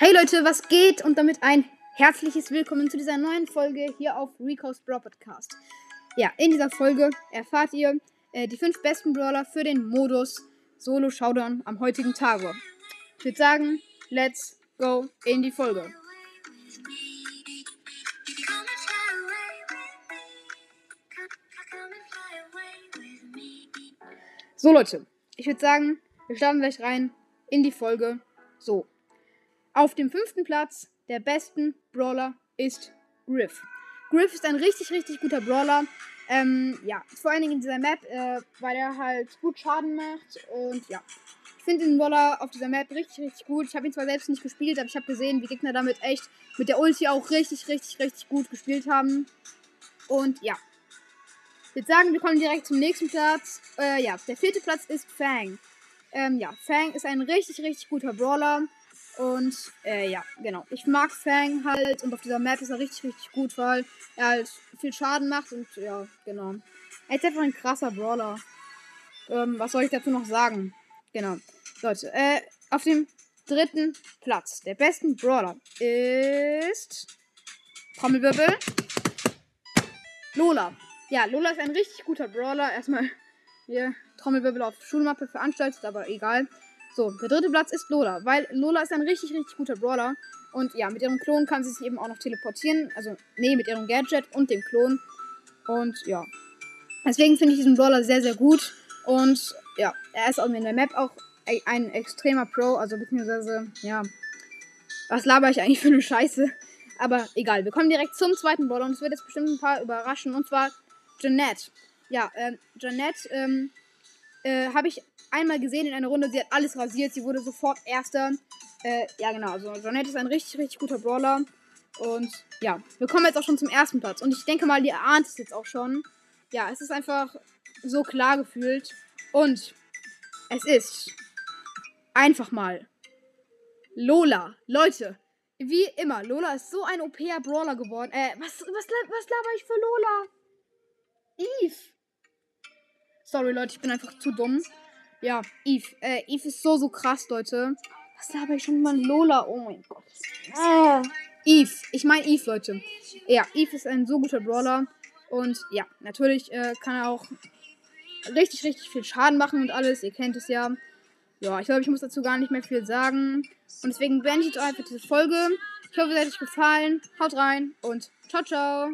Hey Leute, was geht? Und damit ein herzliches Willkommen zu dieser neuen Folge hier auf Rico's Brawl Podcast. Ja, in dieser Folge erfahrt ihr äh, die fünf besten Brawler für den Modus Solo Showdown am heutigen Tage. Ich würde sagen, let's go in die Folge. So Leute, ich würde sagen, wir starten gleich rein in die Folge. So, auf dem fünften Platz der besten Brawler ist Griff. Griff ist ein richtig, richtig guter Brawler. Ähm, ja, vor allen Dingen in dieser Map, äh, weil er halt gut Schaden macht. Und ja, ich finde den Brawler auf dieser Map richtig, richtig gut. Ich habe ihn zwar selbst nicht gespielt, aber ich habe gesehen, wie Gegner damit echt mit der Ulti auch richtig, richtig, richtig gut gespielt haben. Und ja, würde sagen, wir kommen direkt zum nächsten Platz. Äh, ja, der vierte Platz ist Fang. Ähm, ja, Fang ist ein richtig, richtig guter Brawler. Und äh, ja, genau. Ich mag Fang halt und auf dieser Map ist er richtig, richtig gut, weil er halt viel Schaden macht und ja, genau. Er ist einfach ein krasser Brawler. Ähm, was soll ich dazu noch sagen? Genau. Leute, äh, auf dem dritten Platz der besten Brawler ist. Trommelwirbel. Lola. Ja, Lola ist ein richtig guter Brawler. Erstmal hier Trommelwirbel auf Schulmappe veranstaltet, aber egal. So, der dritte Platz ist Lola, weil Lola ist ein richtig, richtig guter Brawler. Und ja, mit ihrem Klon kann sie sich eben auch noch teleportieren. Also, nee, mit ihrem Gadget und dem Klon. Und ja. Deswegen finde ich diesen Brawler sehr, sehr gut. Und ja, er ist auch in der Map auch ein extremer Pro. Also, beziehungsweise, ja. Was laber ich eigentlich für eine Scheiße? Aber egal, wir kommen direkt zum zweiten Brawler. Und es wird jetzt bestimmt ein paar überraschen. Und zwar Jeanette. Ja, ähm, Jeanette, ähm, äh, habe ich einmal gesehen in einer Runde. Sie hat alles rasiert. Sie wurde sofort Erster. Äh, ja, genau. Also, Jeanette ist ein richtig, richtig guter Brawler. Und ja, wir kommen jetzt auch schon zum ersten Platz. Und ich denke mal, ihr ahnt es jetzt auch schon. Ja, es ist einfach so klar gefühlt. Und es ist einfach mal Lola. Leute, wie immer, Lola ist so ein OP-Brawler geworden. Äh, was, was, was laber ich für Lola? Eve. Sorry, Leute, ich bin einfach zu dumm. Ja, Eve. Äh, Eve ist so, so krass, Leute. Was habe ich schon mal Lola? Oh mein Gott. Ah. Eve. Ich meine Eve, Leute. Ja, Eve ist ein so guter Brawler. Und ja, natürlich äh, kann er auch richtig, richtig viel Schaden machen und alles. Ihr kennt es ja. Ja, ich glaube, ich muss dazu gar nicht mehr viel sagen. Und deswegen beende ich jetzt einfach diese Folge. Ich hoffe, es hat euch gefallen. Haut rein und ciao, ciao.